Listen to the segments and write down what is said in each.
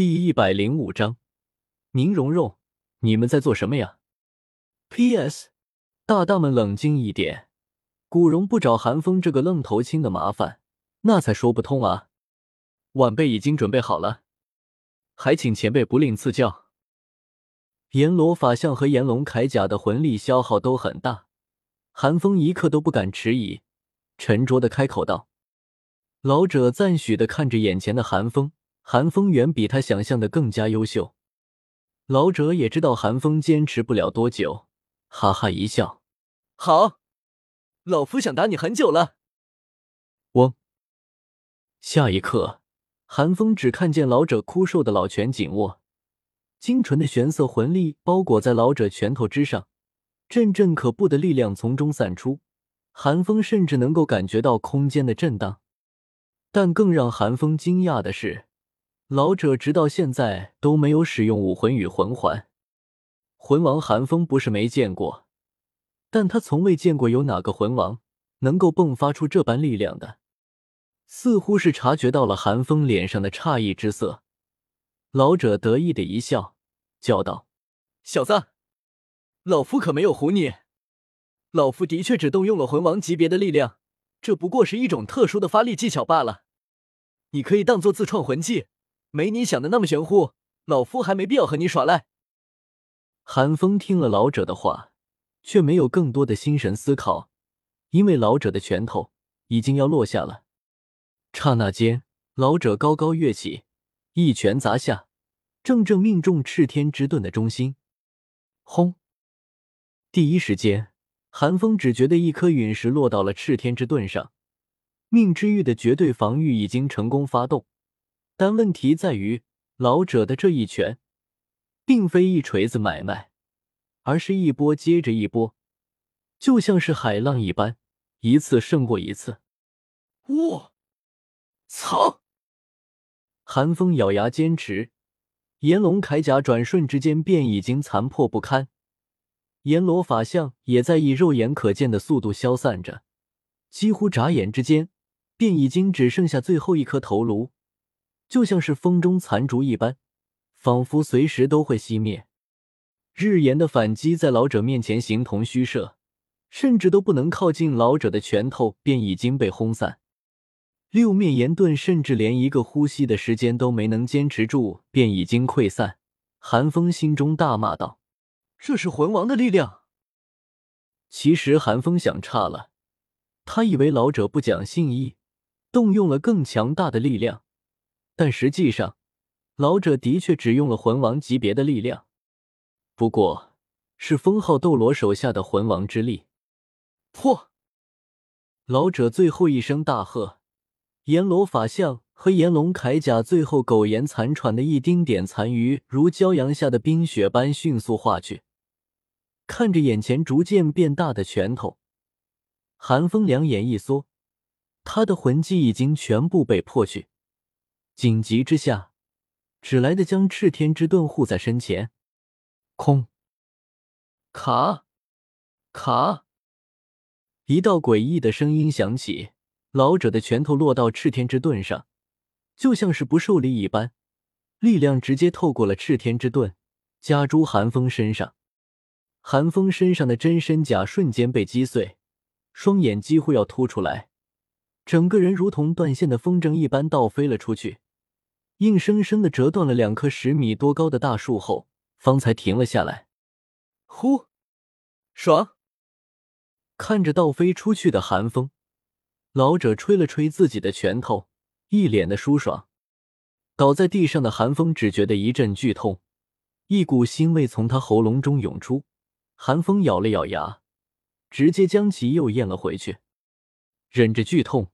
第一百零五章，宁荣荣，你们在做什么呀？P.S. 大大们冷静一点，古荣不找韩风这个愣头青的麻烦，那才说不通啊！晚辈已经准备好了，还请前辈不吝赐教。阎罗法相和炎龙铠甲的魂力消耗都很大，韩风一刻都不敢迟疑，沉着的开口道：“老者赞许的看着眼前的韩风。”韩风远比他想象的更加优秀，老者也知道韩风坚持不了多久，哈哈一笑：“好，老夫想打你很久了。”嗡！下一刻，韩风只看见老者枯瘦的老拳紧握，精纯的玄色魂力包裹在老者拳头之上，阵阵可怖的力量从中散出，韩风甚至能够感觉到空间的震荡。但更让韩风惊讶的是。老者直到现在都没有使用武魂与魂环，魂王寒风不是没见过，但他从未见过有哪个魂王能够迸发出这般力量的。似乎是察觉到了寒风脸上的诧异之色，老者得意的一笑，叫道：“小子，老夫可没有唬你，老夫的确只动用了魂王级别的力量，这不过是一种特殊的发力技巧罢了，你可以当做自创魂技。”没你想的那么玄乎，老夫还没必要和你耍赖。韩风听了老者的话，却没有更多的心神思考，因为老者的拳头已经要落下了。刹那间，老者高高跃起，一拳砸下，正正命中赤天之盾的中心。轰！第一时间，韩风只觉得一颗陨石落到了赤天之盾上，命之玉的绝对防御已经成功发动。但问题在于，老者的这一拳，并非一锤子买卖，而是一波接着一波，就像是海浪一般，一次胜过一次。我操！寒风咬牙坚持，炎龙铠甲转瞬之间便已经残破不堪，阎罗法相也在以肉眼可见的速度消散着，几乎眨眼之间，便已经只剩下最后一颗头颅。就像是风中残烛一般，仿佛随时都会熄灭。日炎的反击在老者面前形同虚设，甚至都不能靠近老者的拳头，便已经被轰散。六面炎盾甚至连一个呼吸的时间都没能坚持住，便已经溃散。寒风心中大骂道：“这是魂王的力量！”其实寒风想差了，他以为老者不讲信义，动用了更强大的力量。但实际上，老者的确只用了魂王级别的力量，不过是封号斗罗手下的魂王之力。破！老者最后一声大喝，阎罗法相和炎龙铠甲最后苟延残喘的一丁点残余，如骄阳下的冰雪般迅速化去。看着眼前逐渐变大的拳头，寒风两眼一缩，他的魂技已经全部被破去。紧急之下，只来得将赤天之盾护在身前。空，卡，卡，一道诡异的声音响起。老者的拳头落到赤天之盾上，就像是不受力一般，力量直接透过了赤天之盾，加诸寒风身上。寒风身上的真身甲瞬间被击碎，双眼几乎要凸出来，整个人如同断线的风筝一般倒飞了出去。硬生生的折断了两棵十米多高的大树后，方才停了下来。呼，爽！看着倒飞出去的寒风，老者吹了吹自己的拳头，一脸的舒爽。倒在地上的寒风只觉得一阵剧痛，一股腥味从他喉咙中涌出。寒风咬了咬牙，直接将其又咽了回去。忍着剧痛，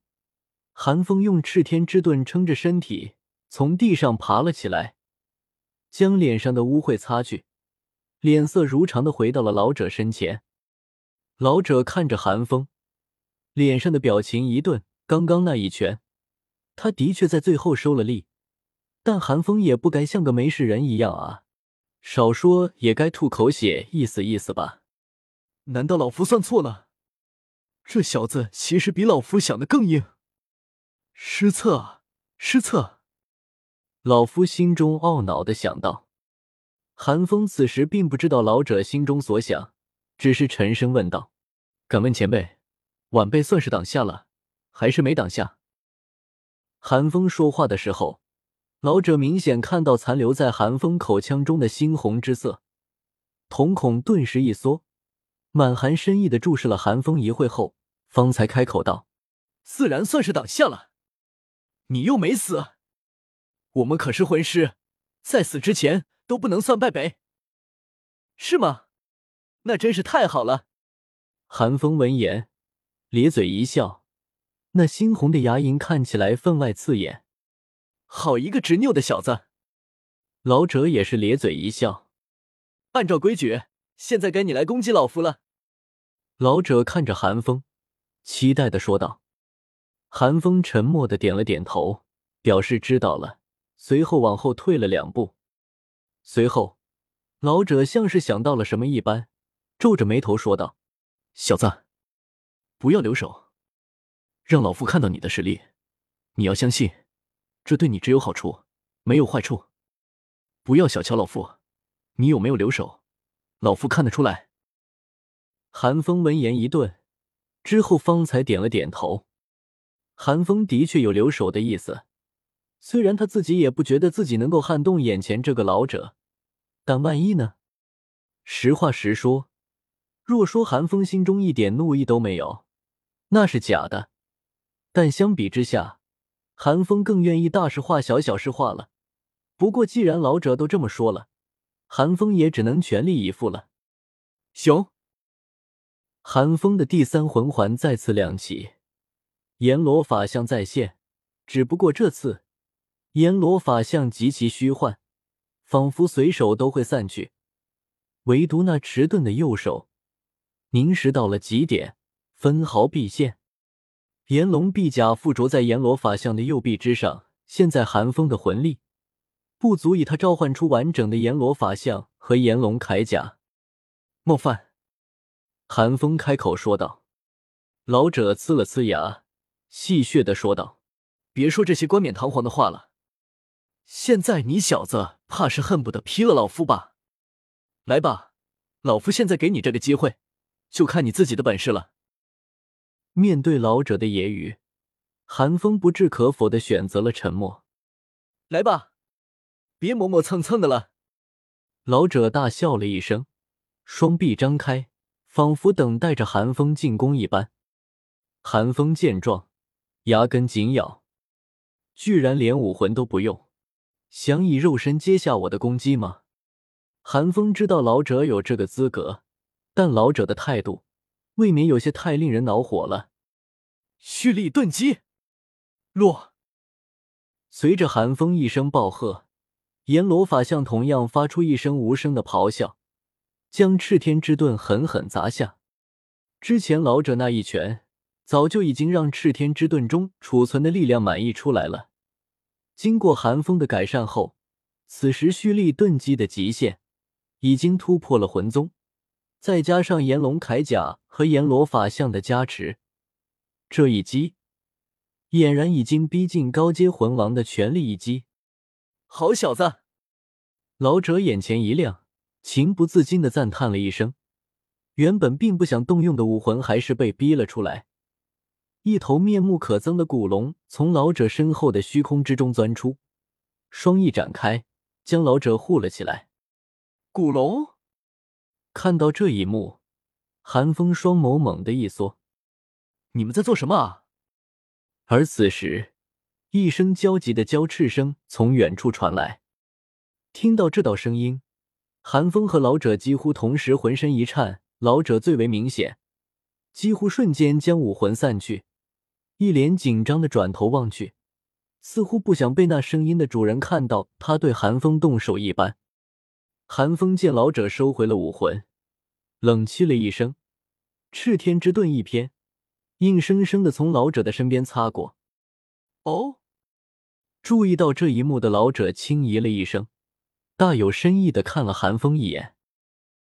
寒风用赤天之盾撑着身体。从地上爬了起来，将脸上的污秽擦去，脸色如常的回到了老者身前。老者看着寒风，脸上的表情一顿。刚刚那一拳，他的确在最后收了力，但寒风也不该像个没事人一样啊，少说也该吐口血意思意思吧？难道老夫算错了？这小子其实比老夫想的更硬。失策啊，失策！老夫心中懊恼的想到。韩风此时并不知道老者心中所想，只是沉声问道：“敢问前辈，晚辈算是挡下了，还是没挡下？”韩风说话的时候，老者明显看到残留在韩风口腔中的猩红之色，瞳孔顿时一缩，满含深意的注视了韩风一会后，方才开口道：“自然算是挡下了，你又没死，我们可是魂师，在死之前都不能算败北，是吗？那真是太好了。”韩风闻言，咧嘴一笑。那猩红的牙龈看起来分外刺眼，好一个执拗的小子！老者也是咧嘴一笑。按照规矩，现在该你来攻击老夫了。老者看着韩风，期待的说道。韩风沉默的点了点头，表示知道了，随后往后退了两步。随后，老者像是想到了什么一般，皱着眉头说道：“小子，不要留手。”让老夫看到你的实力，你要相信，这对你只有好处，没有坏处。不要小瞧老夫，你有没有留手，老夫看得出来。韩风闻言一顿，之后方才点了点头。韩风的确有留手的意思，虽然他自己也不觉得自己能够撼动眼前这个老者，但万一呢？实话实说，若说韩风心中一点怒意都没有，那是假的。但相比之下，韩风更愿意大事化小，小事化了。不过既然老者都这么说了，韩风也只能全力以赴了。熊，韩风的第三魂环再次亮起，阎罗法相再现。只不过这次，阎罗法相极其虚幻，仿佛随手都会散去，唯独那迟钝的右手，凝实到了极点，分毫毕现。炎龙臂甲附着在阎罗法相的右臂之上，现在寒风的魂力不足以他召唤出完整的阎罗法相和炎龙铠甲。莫犯，寒风开口说道。老者呲了呲牙，戏谑的说道：“别说这些冠冕堂皇的话了，现在你小子怕是恨不得劈了老夫吧？来吧，老夫现在给你这个机会，就看你自己的本事了。”面对老者的揶揄，韩风不置可否的选择了沉默。来吧，别磨磨蹭蹭的了。老者大笑了一声，双臂张开，仿佛等待着寒风进攻一般。寒风见状，牙根紧咬，居然连武魂都不用，想以肉身接下我的攻击吗？韩风知道老者有这个资格，但老者的态度。未免有些太令人恼火了。蓄力顿击，落。随着寒风一声暴喝，阎罗法相同样发出一声无声的咆哮，将赤天之盾狠狠砸下。之前老者那一拳，早就已经让赤天之盾中储存的力量满溢出来了。经过寒风的改善后，此时蓄力顿击的极限，已经突破了魂宗。再加上炎龙铠甲和阎罗法相的加持，这一击俨然已经逼近高阶魂王的全力一击。好小子！老者眼前一亮，情不自禁的赞叹了一声。原本并不想动用的武魂，还是被逼了出来。一头面目可憎的古龙从老者身后的虚空之中钻出，双翼展开，将老者护了起来。古龙。看到这一幕，寒风双眸猛地一缩：“你们在做什么啊？”而此时，一声焦急的交斥声从远处传来。听到这道声音，寒风和老者几乎同时浑身一颤，老者最为明显，几乎瞬间将武魂散去，一脸紧张的转头望去，似乎不想被那声音的主人看到他对寒风动手一般。寒风见老者收回了武魂，冷气了一声，赤天之盾一偏，硬生生的从老者的身边擦过。哦，注意到这一幕的老者轻咦了一声，大有深意的看了寒风一眼。